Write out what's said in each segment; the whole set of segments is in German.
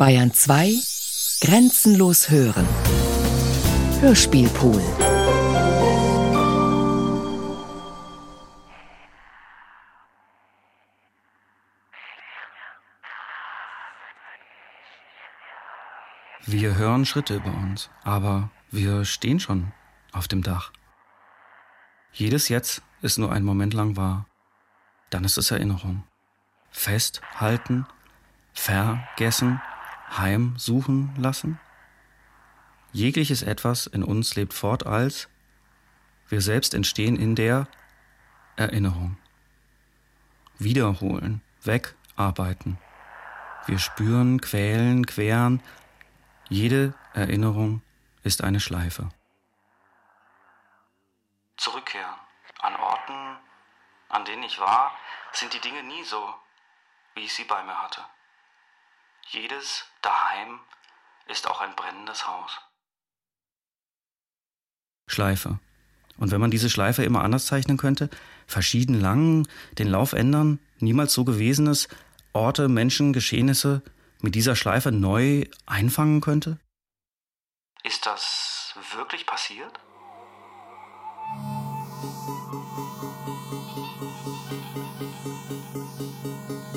Bayern 2 Grenzenlos hören. Hörspielpool. Wir hören Schritte über uns, aber wir stehen schon auf dem Dach. Jedes Jetzt ist nur ein Moment lang wahr. Dann ist es Erinnerung. Festhalten, vergessen, heimsuchen lassen? Jegliches Etwas in uns lebt fort als wir selbst entstehen in der Erinnerung. Wiederholen, wegarbeiten. Wir spüren, quälen, queren. Jede Erinnerung ist eine Schleife. Zurückkehren. An Orten, an denen ich war, sind die Dinge nie so, wie ich sie bei mir hatte. Jedes Daheim ist auch ein brennendes Haus. Schleife. Und wenn man diese Schleife immer anders zeichnen könnte, verschieden lang, den Lauf ändern, niemals so Gewesenes, Orte, Menschen, Geschehnisse mit dieser Schleife neu einfangen könnte? Ist das wirklich passiert? Música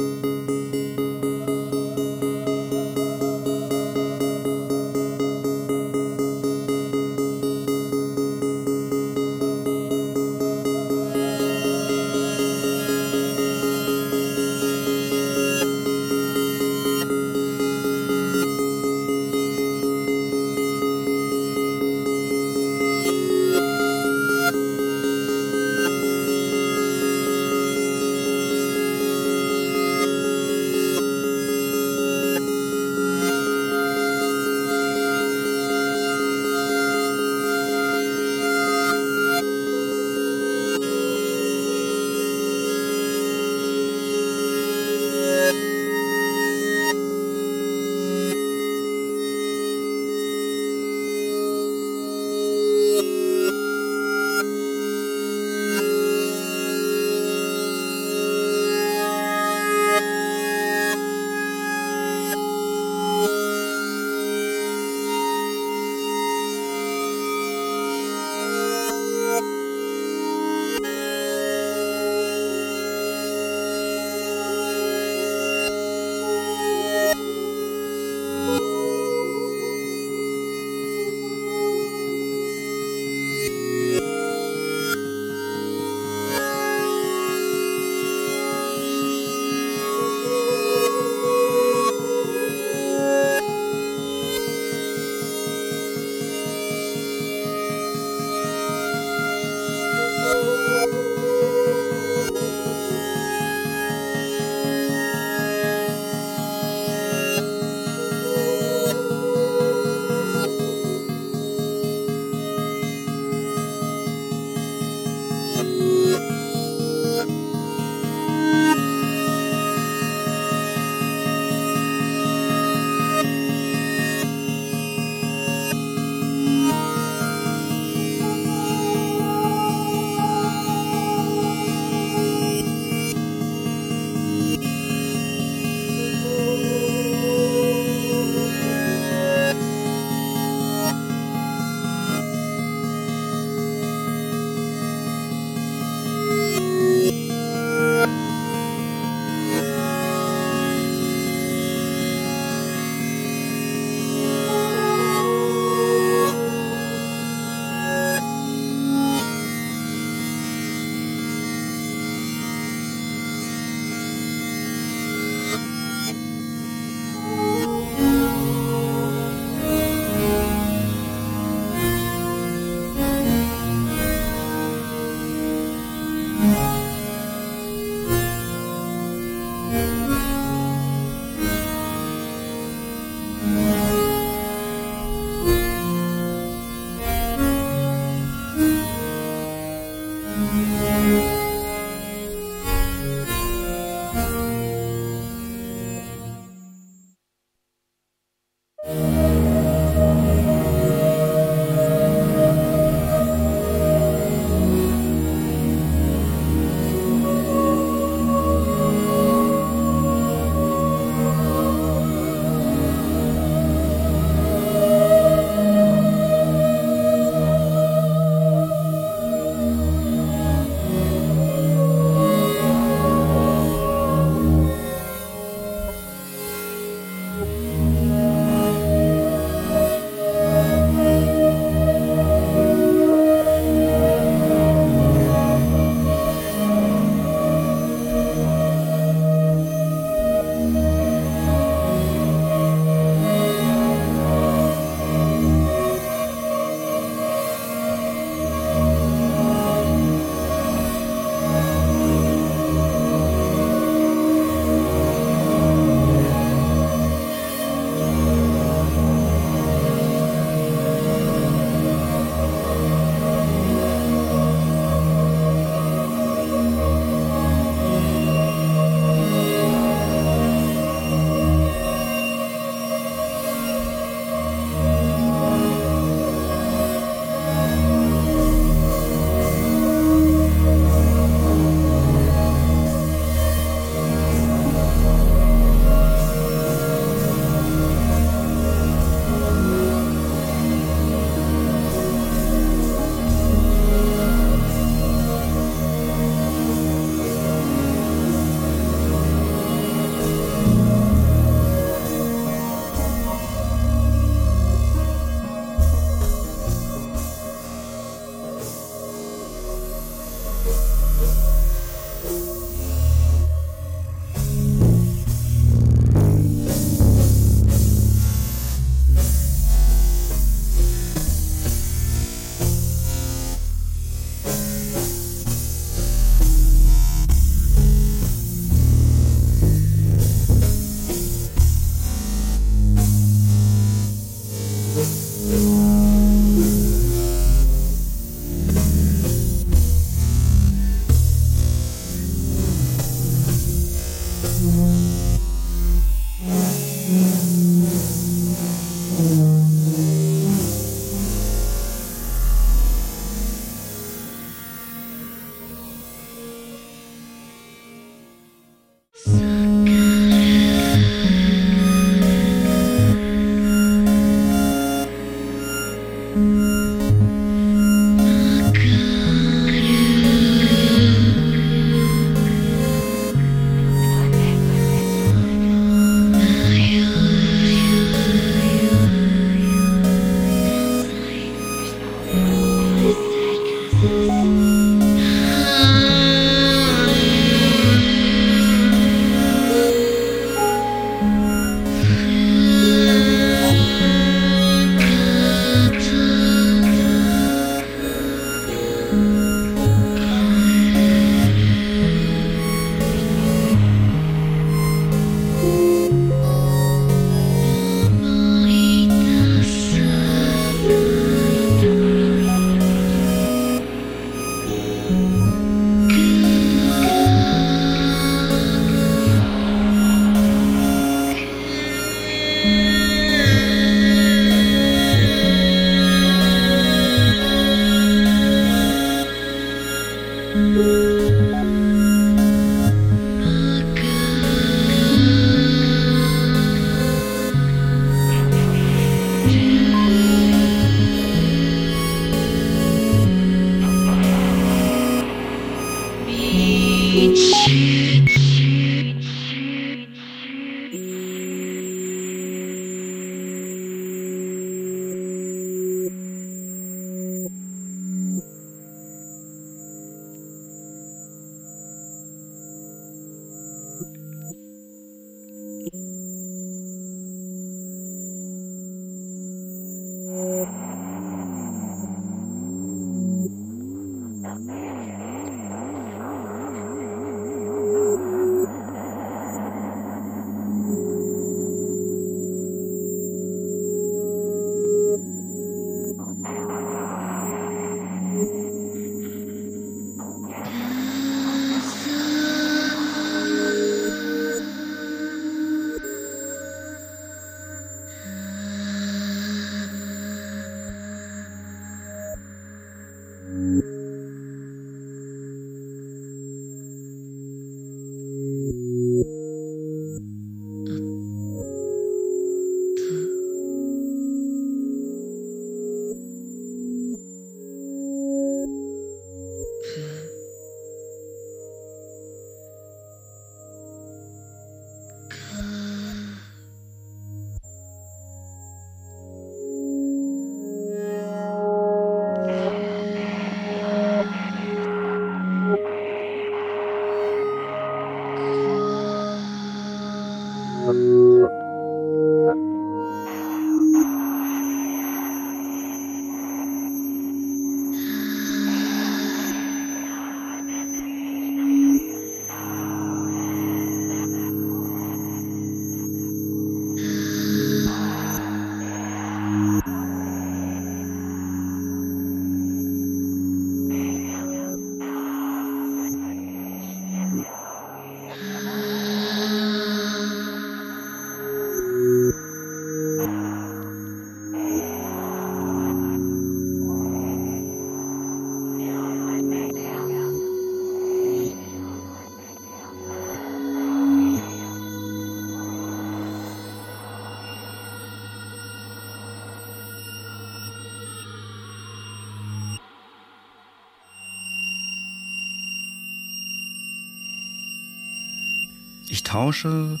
Ich tausche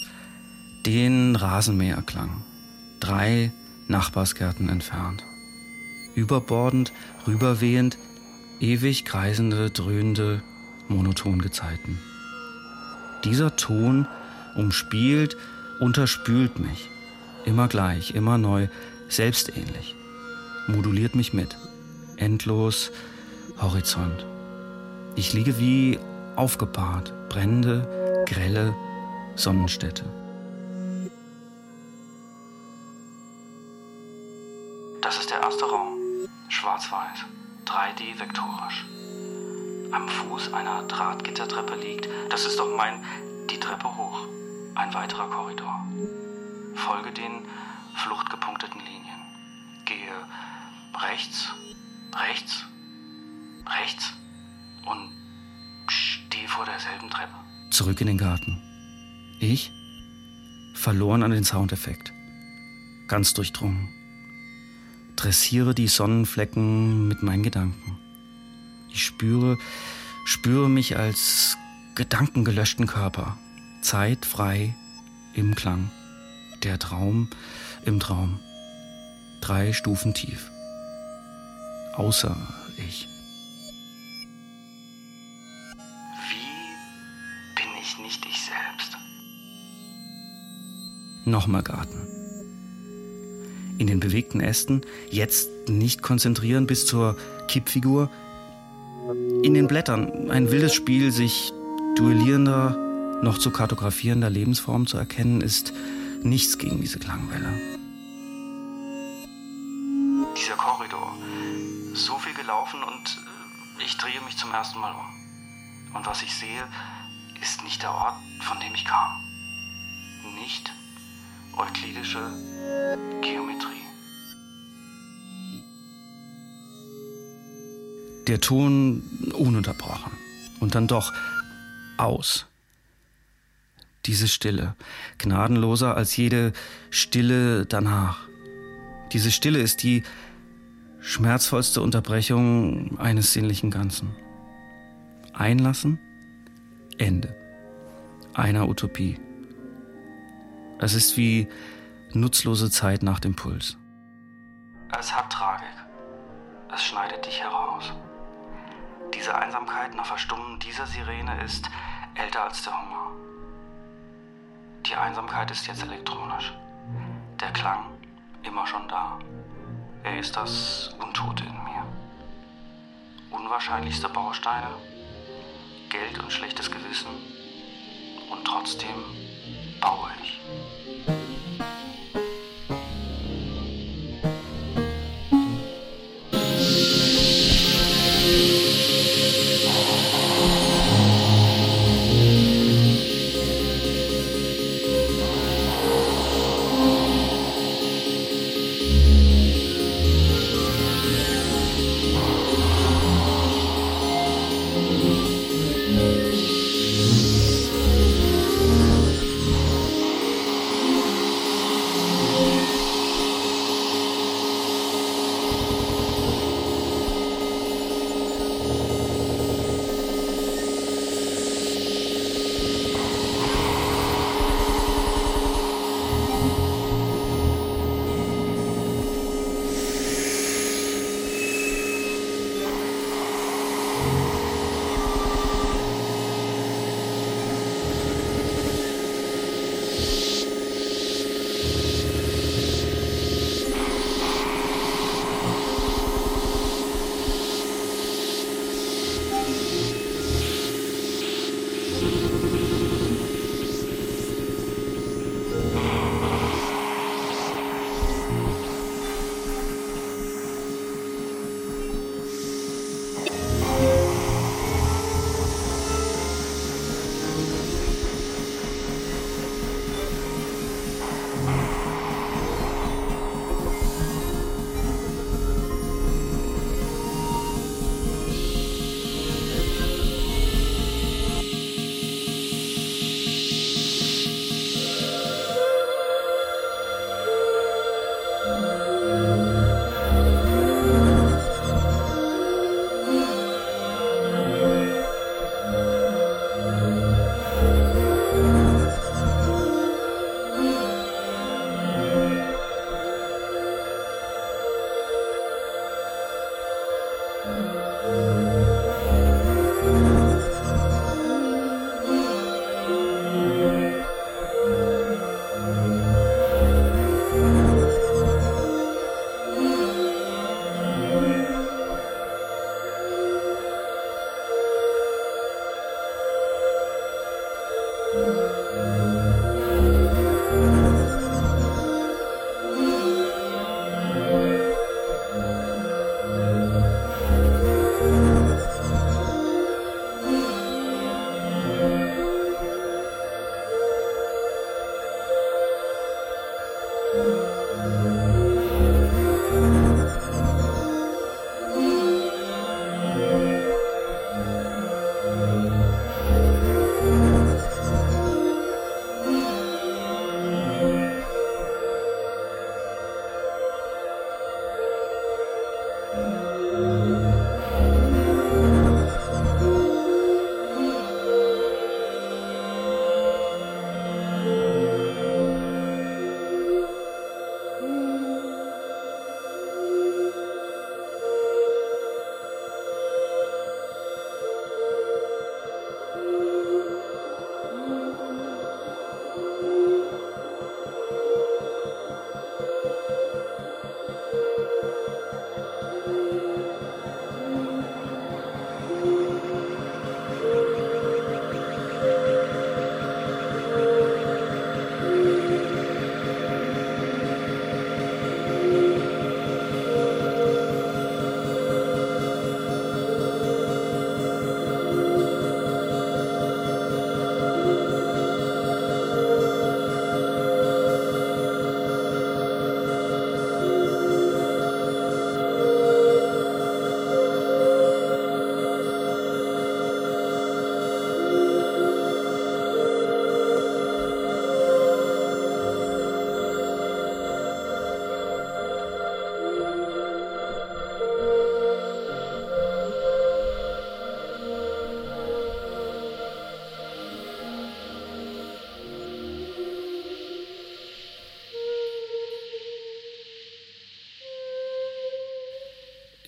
den Rasenmäherklang. Drei Nachbarsgärten entfernt. Überbordend, rüberwehend, ewig kreisende, dröhnende, monoton Gezeiten. Dieser Ton umspielt, unterspült mich. Immer gleich, immer neu, selbstähnlich. Moduliert mich mit. Endlos Horizont. Ich liege wie aufgebahrt, brennende, grelle, Sonnenstätte. Das ist der erste Raum. Schwarz-Weiß. 3D vektorisch. Am Fuß einer Drahtgittertreppe liegt, das ist doch mein, die Treppe hoch. Ein weiterer Korridor. Folge den fluchtgepunkteten Linien. Gehe rechts, rechts, rechts und stehe vor derselben Treppe. Zurück in den Garten. Ich? Verloren an den Soundeffekt. Ganz durchdrungen. dressiere die Sonnenflecken mit meinen Gedanken. Ich spüre, spüre mich als gedankengelöschten Körper, zeitfrei im Klang. Der Traum im Traum. Drei Stufen tief. Außer ich. Nochmal Garten. In den bewegten Ästen, jetzt nicht konzentrieren bis zur Kippfigur. In den Blättern ein wildes Spiel, sich duellierender, noch zu kartografierender Lebensform zu erkennen, ist nichts gegen diese Klangwelle. Dieser Korridor. So viel gelaufen und äh, ich drehe mich zum ersten Mal um. Und was ich sehe, ist nicht der Ort, von dem ich kam. Nicht euklidische Geometrie. Der Ton ununterbrochen. Und dann doch aus. Diese Stille, gnadenloser als jede Stille danach. Diese Stille ist die schmerzvollste Unterbrechung eines sinnlichen Ganzen. Einlassen, Ende einer Utopie. Es ist wie nutzlose Zeit nach dem Puls. Es hat Tragik. Es schneidet dich heraus. Diese Einsamkeit nach Verstummen dieser Sirene ist älter als der Hunger. Die Einsamkeit ist jetzt elektronisch. Der Klang immer schon da. Er ist das Untote in mir. Unwahrscheinlichste Bausteine, Geld und schlechtes Gewissen. Und trotzdem baue ich.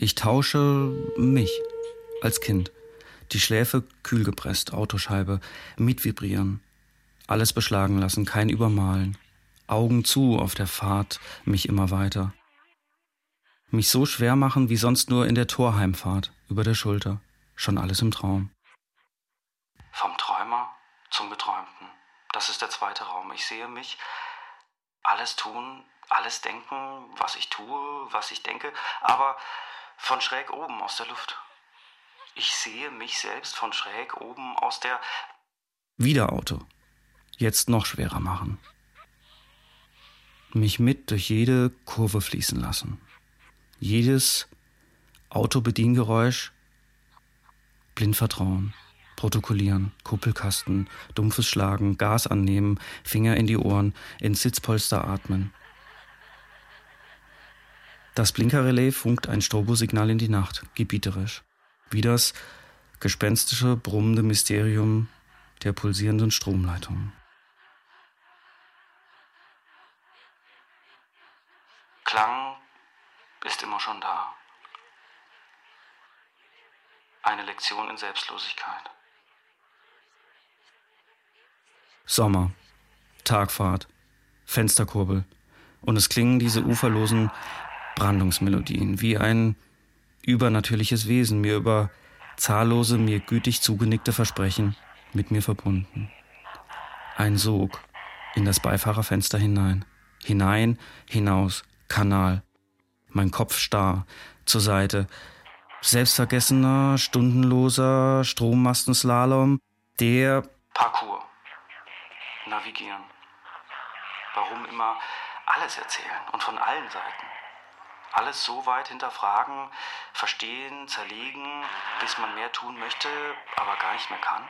Ich tausche mich als Kind. Die Schläfe kühl gepresst, Autoscheibe, mitvibrieren. Alles beschlagen lassen, kein Übermalen. Augen zu auf der Fahrt, mich immer weiter. Mich so schwer machen wie sonst nur in der Torheimfahrt, über der Schulter. Schon alles im Traum. Vom Träumer zum Geträumten. Das ist der zweite Raum. Ich sehe mich alles tun, alles denken, was ich tue, was ich denke, aber von schräg oben aus der Luft. Ich sehe mich selbst von schräg oben aus der... Wieder Auto. Jetzt noch schwerer machen. Mich mit durch jede Kurve fließen lassen. Jedes Autobediengeräusch blind vertrauen, protokollieren, Kuppelkasten, dumpfes Schlagen, Gas annehmen, Finger in die Ohren, ins Sitzpolster atmen, das Blinkerrelais funkt ein Strobosignal in die Nacht, gebieterisch. Wie das gespenstische, brummende Mysterium der pulsierenden Stromleitungen. Klang ist immer schon da. Eine Lektion in Selbstlosigkeit. Sommer, Tagfahrt, Fensterkurbel. Und es klingen diese uferlosen Brandungsmelodien, wie ein übernatürliches Wesen, mir über zahllose, mir gütig zugenickte Versprechen mit mir verbunden. Ein Sog in das Beifahrerfenster hinein, hinein, hinaus, Kanal, mein Kopf starr, zur Seite, selbstvergessener, stundenloser Strommastenslalom, der Parcours, navigieren. Warum immer alles erzählen und von allen Seiten? Alles so weit hinterfragen, verstehen, zerlegen, bis man mehr tun möchte, aber gar nicht mehr kann?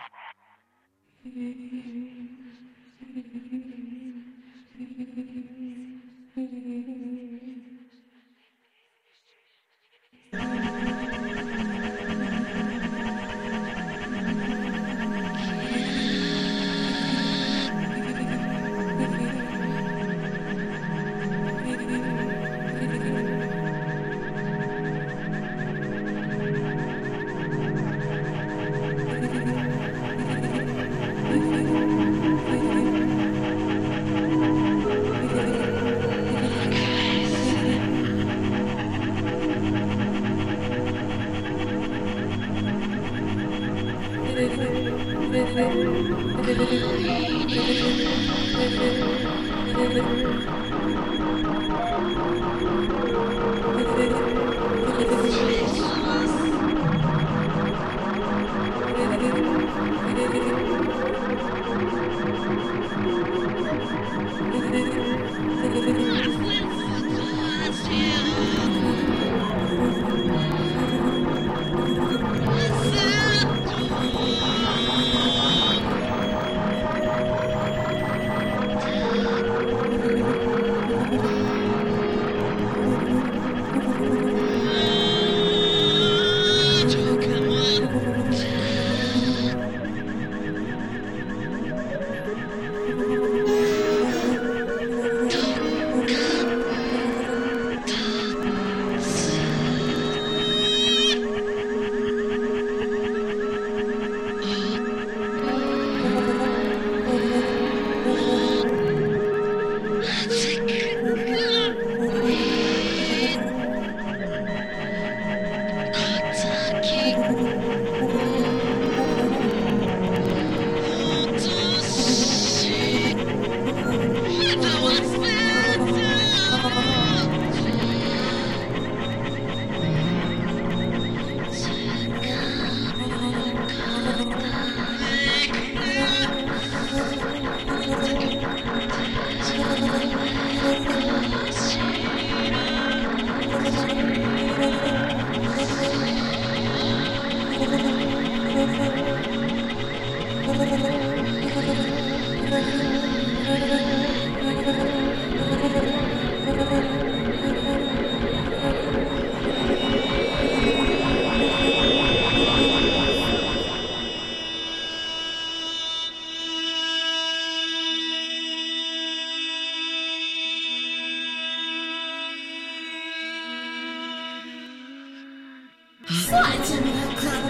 算了既然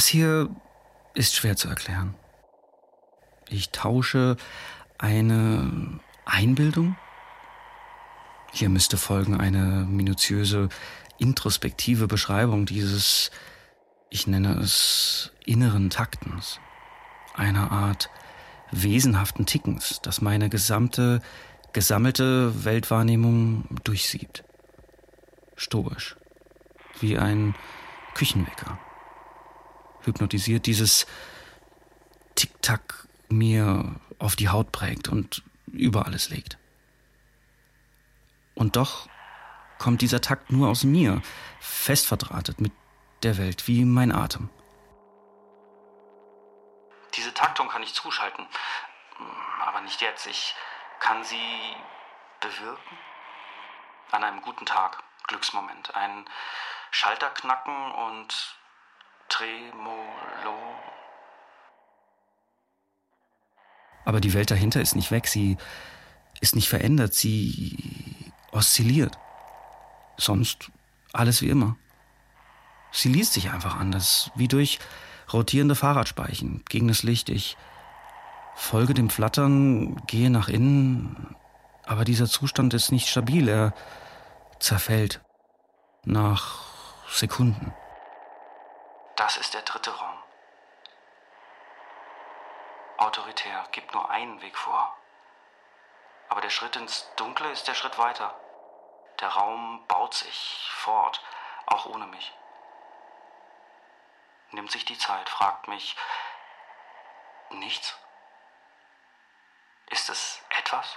Das hier ist schwer zu erklären. Ich tausche eine Einbildung. Hier müsste folgen eine minutiöse, introspektive Beschreibung dieses, ich nenne es, inneren Taktens. Einer Art wesenhaften Tickens, das meine gesamte, gesammelte Weltwahrnehmung durchsiebt. Stoisch. Wie ein Küchenwecker hypnotisiert, dieses Tick-Tack mir auf die Haut prägt und über alles legt. Und doch kommt dieser Takt nur aus mir, fest verdrahtet mit der Welt wie mein Atem. Diese Taktung kann ich zuschalten, aber nicht jetzt. Ich kann sie bewirken. An einem guten Tag, Glücksmoment, ein Schalter knacken und Tremolo. Aber die Welt dahinter ist nicht weg, sie ist nicht verändert, sie oszilliert. Sonst alles wie immer. Sie liest sich einfach anders, wie durch rotierende Fahrradspeichen gegen das Licht. Ich folge dem Flattern, gehe nach innen, aber dieser Zustand ist nicht stabil, er zerfällt nach Sekunden. Das ist der dritte Raum. Autoritär, gibt nur einen Weg vor. Aber der Schritt ins Dunkle ist der Schritt weiter. Der Raum baut sich fort, auch ohne mich. Nimmt sich die Zeit, fragt mich, nichts? Ist es etwas?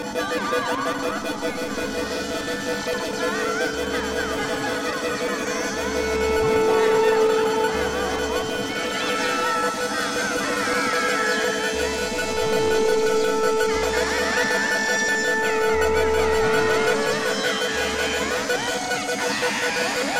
Ha ha ha ha!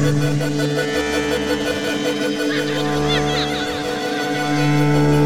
Thank you.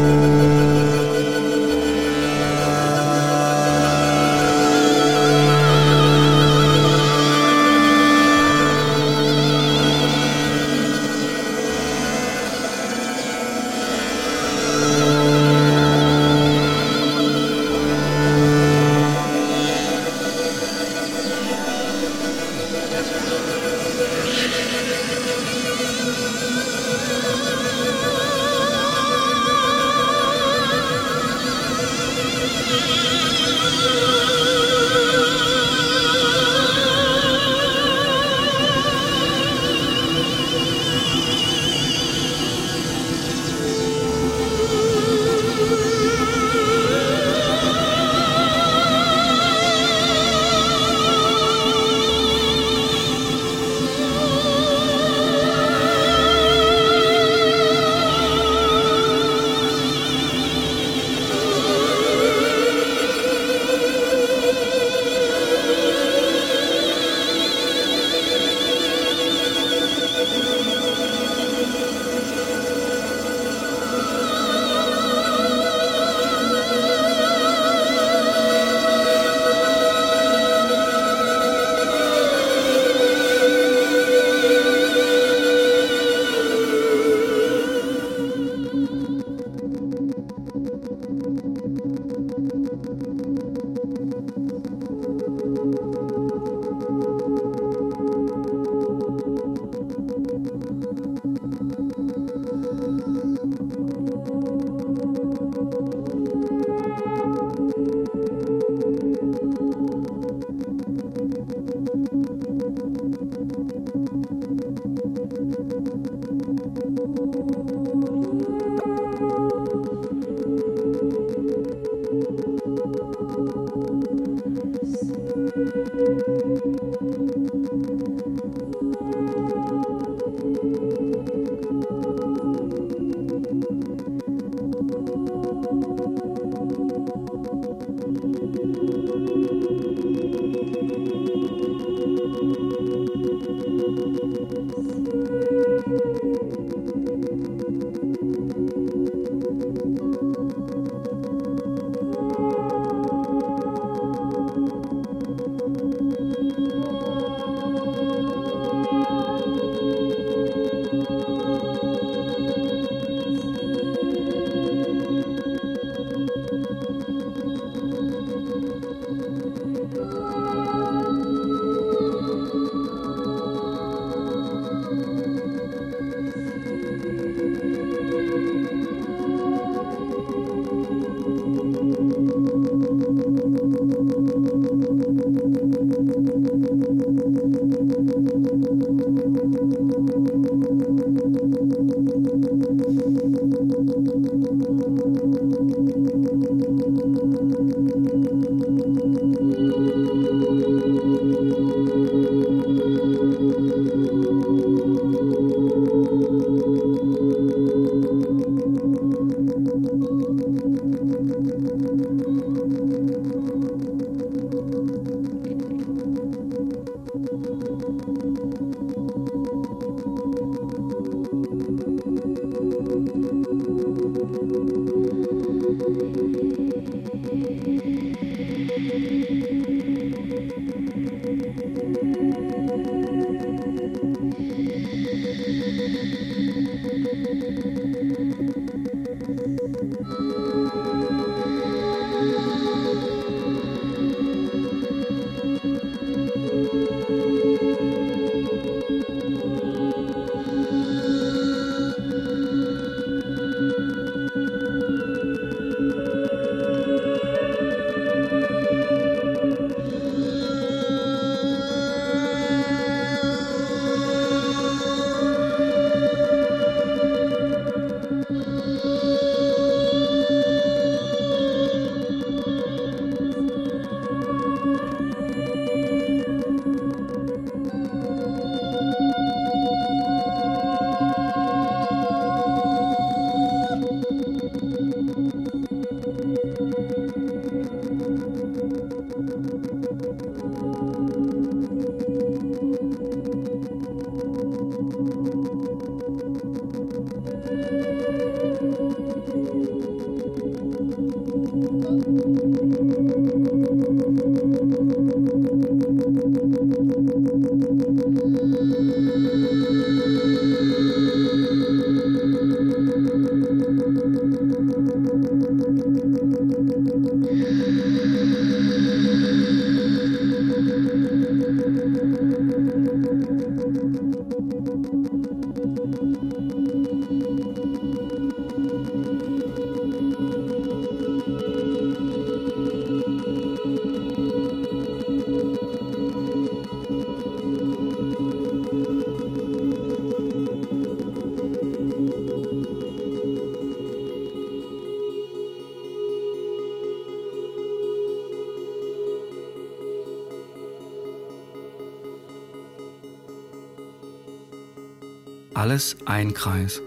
Alles ein Kreis.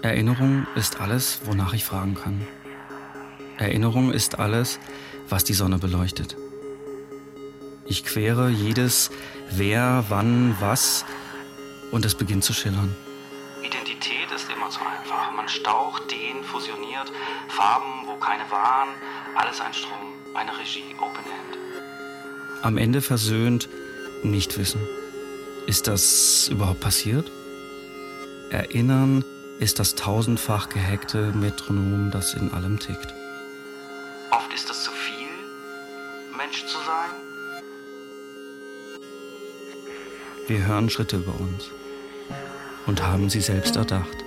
Erinnerung ist alles, wonach ich fragen kann. Erinnerung ist alles, was die Sonne beleuchtet. Ich quere jedes Wer, wann, was und es beginnt zu schillern. Identität ist immer zu einfach. Man staucht, dehnt, fusioniert, Farben, wo keine waren, alles ein Strom, eine Regie, Open End. Am Ende versöhnt, nicht wissen. Ist das überhaupt passiert? Erinnern ist das tausendfach gehackte Metronom, das in allem tickt. Oft ist es zu viel, Mensch zu sein. Wir hören Schritte über uns und haben sie selbst erdacht.